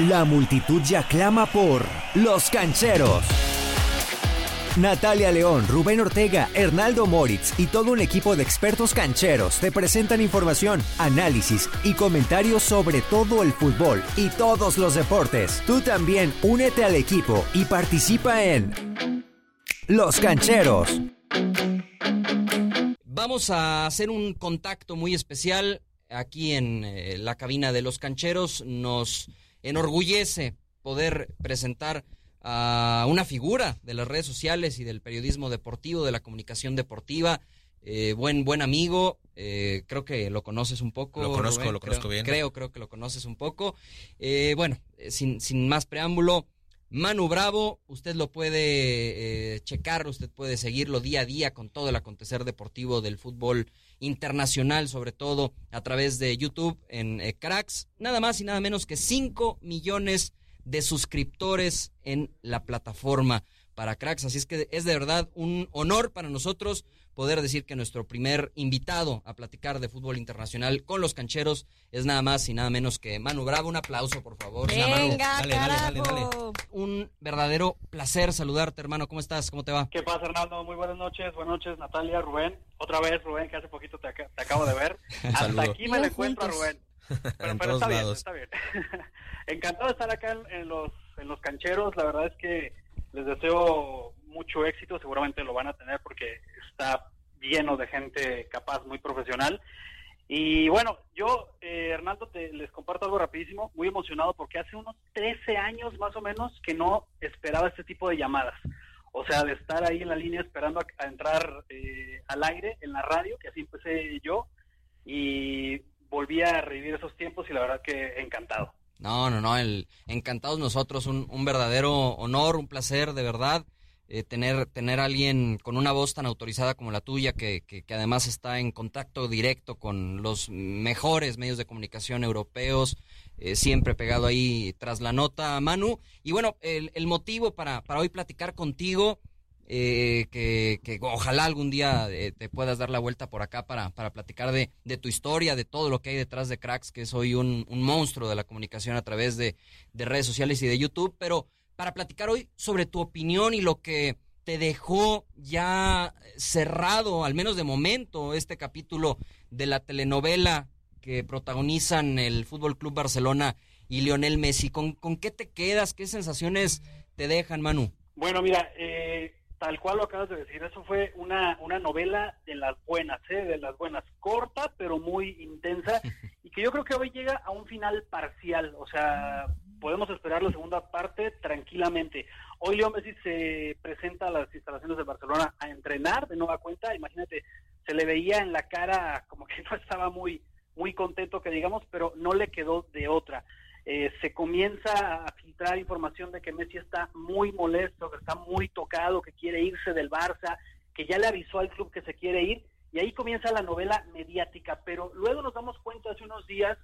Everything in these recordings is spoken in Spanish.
La multitud ya clama por Los Cancheros. Natalia León, Rubén Ortega, Hernaldo Moritz y todo un equipo de expertos cancheros te presentan información, análisis y comentarios sobre todo el fútbol y todos los deportes. Tú también únete al equipo y participa en Los Cancheros. Vamos a hacer un contacto muy especial aquí en eh, la cabina de Los Cancheros. Nos enorgullece poder presentar a una figura de las redes sociales y del periodismo deportivo, de la comunicación deportiva, eh, buen, buen amigo, eh, creo que lo conoces un poco. Lo conozco, lo conozco bien. Creo, creo que lo conoces un poco. Eh, bueno, sin, sin más preámbulo, Manu Bravo, usted lo puede checar, usted puede seguirlo día a día con todo el acontecer deportivo del fútbol internacional, sobre todo a través de YouTube en Cracks. Nada más y nada menos que 5 millones de suscriptores en la plataforma para cracks. Así es que es de verdad un honor para nosotros poder decir que nuestro primer invitado a platicar de fútbol internacional con los cancheros es nada más y nada menos que Manu Bravo. Un aplauso, por favor. Venga, dale, dale, dale, Un verdadero placer saludarte, hermano. ¿Cómo estás? ¿Cómo te va? ¿Qué pasa, Hernando? Muy buenas noches. Buenas noches, Natalia, Rubén. Otra vez, Rubén, que hace poquito te, acabo de ver. Hasta aquí me lo encuentro, Rubén. Pero, está bien, está bien. Encantado de estar acá en, los, en los cancheros. La verdad es que les deseo mucho éxito. Seguramente lo van a tener porque está lleno de gente capaz, muy profesional. Y bueno, yo, eh, Hernando, te, les comparto algo rapidísimo, muy emocionado porque hace unos 13 años más o menos que no esperaba este tipo de llamadas. O sea, de estar ahí en la línea esperando a, entrar eh, al aire en la radio, que así empecé yo, y volví a revivir esos tiempos y la verdad que encantado. No, no, no, el, encantados nosotros, un, un verdadero honor, un placer, de verdad. Eh, tener, tener alguien con una voz tan autorizada como la tuya, que, que, además está en contacto directo con los mejores medios de comunicación europeos, eh, siempre pegado ahí tras la nota, Manu. Y bueno, el, el motivo para, para hoy platicar contigo eh, que, que, ojalá algún día eh, te puedas dar la vuelta por acá para, para platicar de, de, tu historia, de todo lo que hay detrás de Cracks, que soy un, un monstruo de la comunicación a través de, de, redes sociales y de YouTube, pero para platicar hoy sobre tu opinión y lo que te dejó ya cerrado, al menos de momento, este capítulo de la telenovela que protagonizan el Fútbol Club Barcelona y Lionel Messi. ¿Con, ¿Con qué te quedas? ¿Qué sensaciones te dejan, Manu? Bueno, mira, eh, Tal cual lo acabas de decir, eso fue una, una novela de las buenas, ¿eh? de las buenas, corta pero muy intensa y que yo creo que hoy llega a un final parcial, o sea, podemos esperar la segunda parte tranquilamente. Hoy Leo Messi se presenta a las instalaciones de Barcelona a entrenar de nueva cuenta, imagínate, se le veía en la cara como que no estaba muy, muy contento que digamos, pero no le quedó de otra. Eh, se comienza a filtrar información de que Messi está muy molesto, que está muy tocado, que quiere irse del Barça, que ya le avisó al club que se quiere ir, y ahí comienza la novela mediática, pero luego nos damos cuenta hace unos días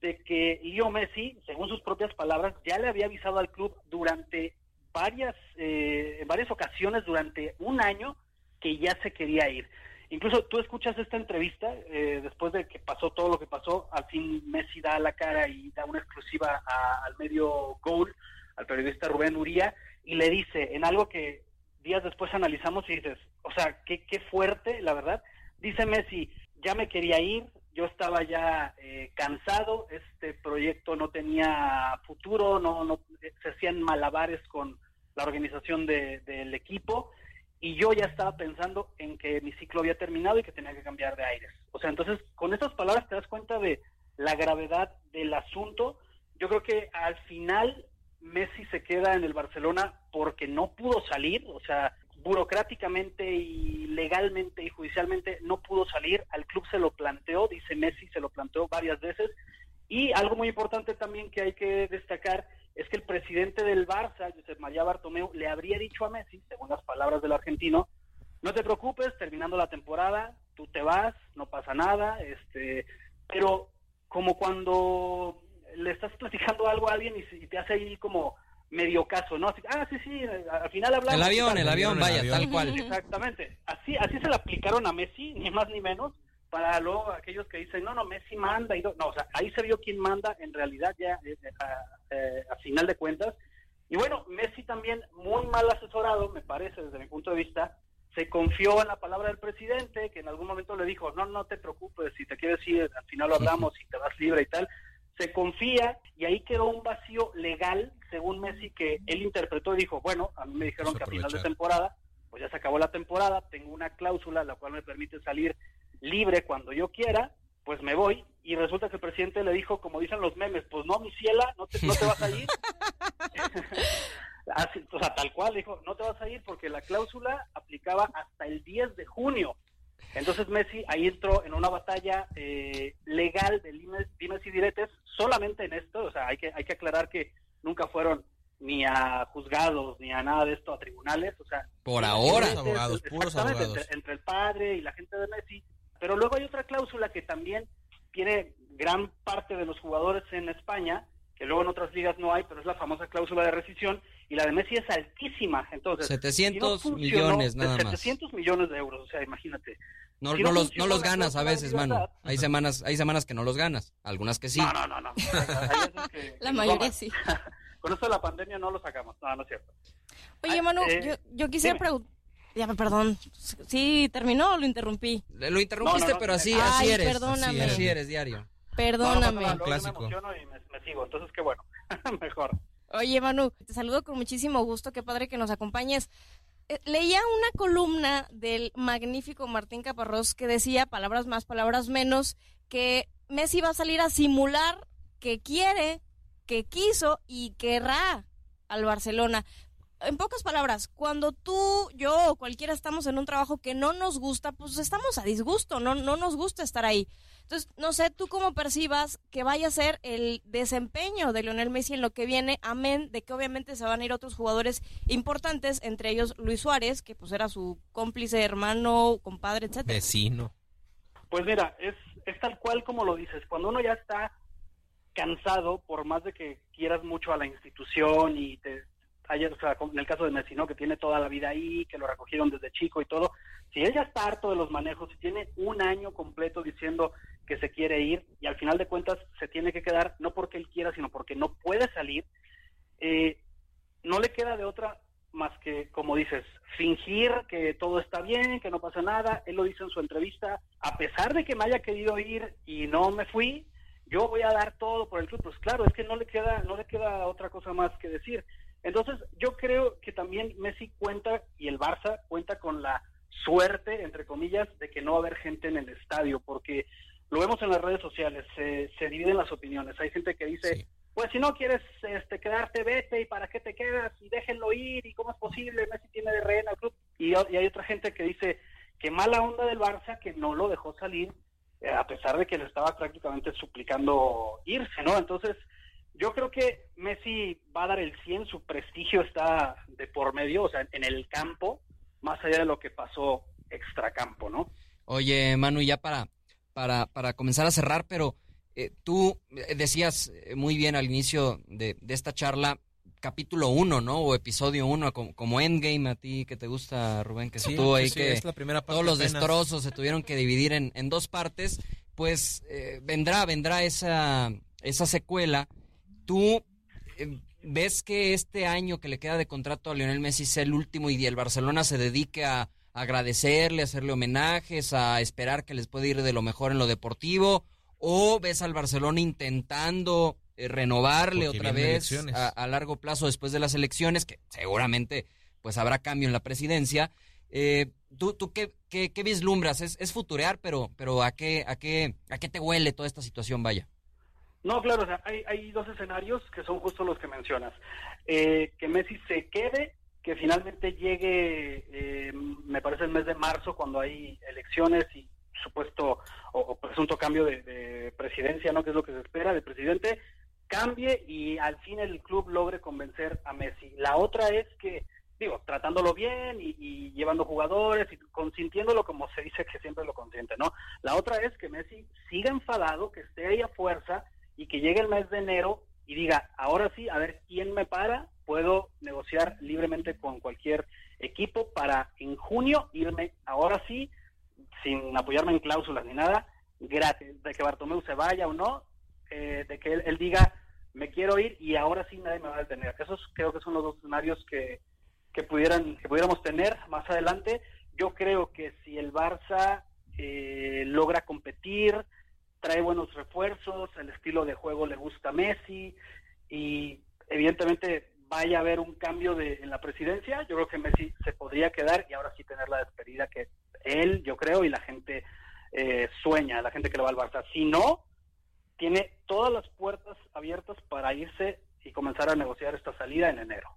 de que Leo Messi, según sus propias palabras, ya le había avisado al club durante varias, eh, varias ocasiones durante un año que ya se quería ir. Incluso tú escuchas esta entrevista, eh, después de que pasó todo lo que pasó, al fin Messi da la cara y da una exclusiva al medio Goal, al periodista Rubén Uría, y le dice, en algo que días después analizamos y dices, o sea, qué, qué fuerte, la verdad, dice Messi, ya me quería ir, yo estaba ya eh, cansado, este proyecto no tenía futuro, no, no se hacían malabares con la organización del equipo, y yo ya estaba pensando en que mi ciclo había terminado y que tenía que cambiar de aires. O sea, entonces con estas palabras te das cuenta de la gravedad del asunto. Yo creo que al final Messi se queda en el Barcelona porque no pudo salir, o sea, burocráticamente y legalmente y judicialmente no pudo salir, al club se lo planteó, dice Messi, se lo planteó varias veces. Y algo muy importante también que hay que destacar es que el presidente del Barça, Josep María Bartomeu, le habría dicho a Messi, según las palabras del argentino, no te preocupes, terminando la temporada, tú te vas, no pasa nada, este, pero como cuando le estás platicando algo a alguien y, te hace ahí como medio caso, ¿no? ah, sí, sí, al final hablamos. El avión, el avión, vaya, tal cual. Exactamente. Así, así se le aplicaron a Messi, ni más ni menos. para luego aquellos que dicen, no, no, Messi manda, y no, o sea, ahí se vio quién manda en realidad ya eh, eh, a, final de cuentas. Y bueno, Messi también, muy mal asesorado, me parece, desde mi punto de vista, se confió en la palabra del presidente, que en algún momento le dijo, no, no te preocupes, si te quieres ir, al final lo hablamos y te vas libre y tal. Se confía y ahí quedó un vacío legal, según Messi, que él interpretó y dijo, bueno, a mí me dijeron que a final de temporada, pues ya se acabó la temporada, tengo una cláusula la cual me permite salir libre cuando yo quiera, pues me voy. Y resulta que el presidente le dijo, como dicen los memes, pues no, mi ciela, no te, no te vas a ir. Así, o sea, tal cual, dijo, no te vas a ir porque la cláusula aplicaba hasta el 10 de junio. Entonces Messi ahí entró en una batalla eh, legal de dimes y diretes solamente en esto, o sea, hay que, hay que aclarar que nunca fueron ni a juzgados ni a nada de esto a tribunales, o sea, por ahora abogados, puros abogados. entre, el padre y la gente de Messi pero luego hay otra cláusula que también tiene gran parte de los jugadores en España, que luego en otras ligas no hay, pero es la famosa cláusula de rescisión, y la de Messi es altísima. Entonces, 700 millones nada más. 700 millones de euros, o sea, imagínate. No, no, los, no los ganas a veces, mano. Hay semanas, hay semanas que no los ganas, algunas que sí. No, no, no. no. la mayoría sí. Con esto de la pandemia no lo sacamos, no, no es cierto. Oye, Manu, eh, yo, yo quisiera preguntar ya, perdón. Sí, terminó o lo interrumpí. Lo interrumpiste, pero así, así eres. Perdóname. Así eres, diario. Perdóname. No, clásico. me emociono y me, sigo, entonces qué bueno. Mejor. Oye, Manu, te saludo con muchísimo gusto. Qué padre que nos acompañes. Eh, leía una columna del magnífico Martín Caparrós que decía, palabras más, palabras menos, que Messi va a salir a simular que quiere, que quiso y querrá al Barcelona en pocas palabras, cuando tú, yo o cualquiera estamos en un trabajo que no nos gusta, pues estamos a disgusto, no, no nos gusta estar ahí. Entonces, no sé tú cómo percibas que vaya a ser el desempeño de Lionel Messi en lo que viene, amén de que obviamente se van a ir otros jugadores importantes, entre ellos Luis Suárez, que pues era su cómplice, hermano, compadre, etcétera. Vecino. Pues mira, es, es tal cual como lo dices, cuando uno ya está cansado, por más de que quieras mucho a la institución y te, ayer, o sea, en el caso de Messi, ¿no? Que tiene toda la vida ahí, que lo recogieron desde chico y todo. Si ella está harto de los manejos, si tiene un año completo diciendo que se quiere ir y al final de cuentas se tiene que quedar, no porque él quiera, sino porque no puede salir, eh, no le queda de otra más que, como dices, fingir que todo está bien, que no pasa nada. Él lo dice en su entrevista, a pesar de que me haya querido ir y no me fui, yo voy a dar todo por el club. Pues claro, es que no le queda, no le queda otra cosa más que decir. Entonces, yo creo que también Messi cuenta y el Barça cuenta con la suerte, entre comillas, de que no va a haber gente en el estadio, porque lo vemos en las redes sociales, se, se dividen las opiniones. Hay gente que dice, pues si no quieres este, quedarte, vete, y para qué te quedas, y déjenlo ir, y cómo es posible, Messi tiene de rehén al club. Y, y, hay otra gente que dice, que mala onda del Barça que no lo dejó salir, eh, a pesar de que le estaba prácticamente suplicando irse, ¿no? Entonces, yo creo que Messi va a dar el 100, su prestigio está de por medio, o sea, en el campo, más allá de lo que pasó extracampo, ¿no? Oye, Manu, ya para, para, para comenzar a cerrar, pero eh, tú decías eh, muy bien al inicio de, esta charla, capítulo 1, ¿no? O episodio 1, como, Endgame a ti que te gusta, Rubén, que sí, estuvo ahí, que es la primera todos los destrozos se tuvieron que dividir en, en dos partes, pues eh, vendrá, vendrá esa, esa secuela ¿Tú eh, ves que este año que le queda de contrato a Lionel Messi sea el último y el Barcelona se dedique a agradecerle, a hacerle homenajes, a esperar que les pueda ir de lo mejor en lo deportivo? ¿O ves al Barcelona intentando eh, renovarle otra vez a, largo plazo después de las elecciones, que seguramente pues habrá cambio en la presidencia? Eh, ¿Tú, tú qué, qué, qué vislumbras? Es, es futurear, pero, pero ¿a, qué, a, qué, ¿a qué te huele toda esta situación, vaya? No, claro, o sea, hay, dos escenarios que son justo los que mencionas. Eh, que Messi se quede, que finalmente llegue, eh, me parece el mes de marzo, cuando hay elecciones y supuesto o, presunto cambio de, presidencia, ¿no? Que es lo que se espera del presidente, cambie y al fin el club logre convencer a Messi. La otra es que, digo, tratándolo bien y, y, llevando jugadores y consintiéndolo como se dice que siempre lo consiente, ¿no? La otra es que Messi siga enfadado, que esté ahí a fuerza y que llegue el mes de enero y diga, ahora sí, a ver quién me para, puedo negociar libremente con cualquier equipo para en junio irme, ahora sí, sin apoyarme en cláusulas ni nada, gratis, de que Bartomeu se vaya o no, eh, de que él, diga, me quiero ir y ahora sí nadie me va a detener. Esos creo que son los dos escenarios que, que, pudieran, que pudiéramos tener más adelante. Yo creo que si el Barça eh, logra competir, trae buenos refuerzos, el estilo de juego le gusta a Messi y evidentemente vaya a haber un cambio de, en la presidencia, yo creo que Messi se podría quedar y ahora sí tener la despedida que él, yo creo, y la gente eh, sueña, la gente que le va al Barça. Si no, tiene todas las puertas abiertas para irse y comenzar a negociar esta salida en enero.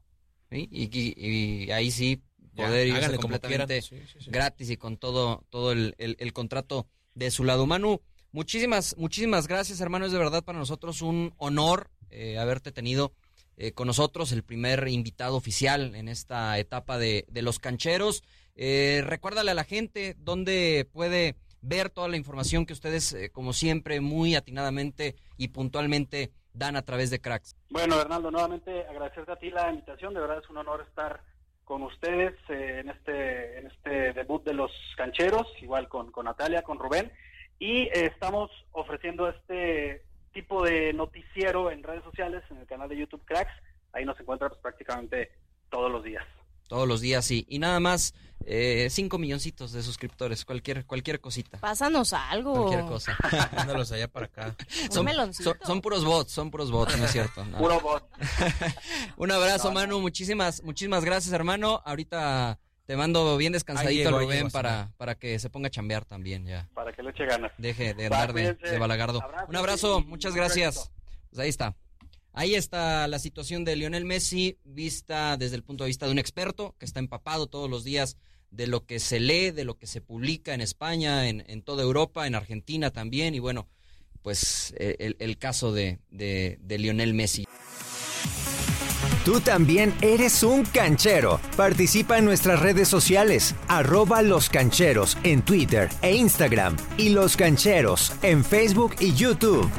Y, ahí sí poder irse completamente gratis y con todo todo el, el, contrato de su lado. Manu, muchísimas muchísimas gracias, hermano. Es de verdad para nosotros un honor eh, haberte tenido eh, con nosotros, el primer invitado oficial en esta etapa de, de los cancheros. Eh, recuérdale a la gente dónde puede ver toda la información que ustedes, eh, como siempre, muy atinadamente y puntualmente dan a través de Cracks. Bueno, Bernardo, nuevamente agradecerte a ti la invitación. De verdad es un honor estar con ustedes eh, en este en este debut de los cancheros, igual con, con Natalia, con Rubén. Y eh, estamos ofreciendo este tipo de noticiero en redes sociales, en el canal de YouTube Cracks. Ahí nos encuentra pues, prácticamente todos los días todos los días y, y nada más eh, cinco milloncitos de suscriptores, cualquier cualquier cosita. Pásanos algo. Cualquier cosa. Mándalos allá para acá. Son, son, puros bots, son puros bots, no es cierto. Puro bot. Un abrazo, Manu. Muchísimas, muchísimas gracias, hermano. Ahorita te mando bien descansadito Rubén para, para que se ponga a chambear también ya. Para que le eche ganas. Deje de andar de, de, balagardo. Un abrazo, muchas gracias. Pues ahí está. Ahí está la situación de Lionel Messi vista desde el punto de vista de un experto que está empapado todos los días de lo que se lee, de lo que se publica en España, en, toda Europa, en Argentina también, y bueno, pues eh, el, caso de, de, de Lionel Messi. Tú también eres un canchero. Participa en nuestras redes sociales, arroba los cancheros en Twitter e Instagram y los cancheros en Facebook y YouTube.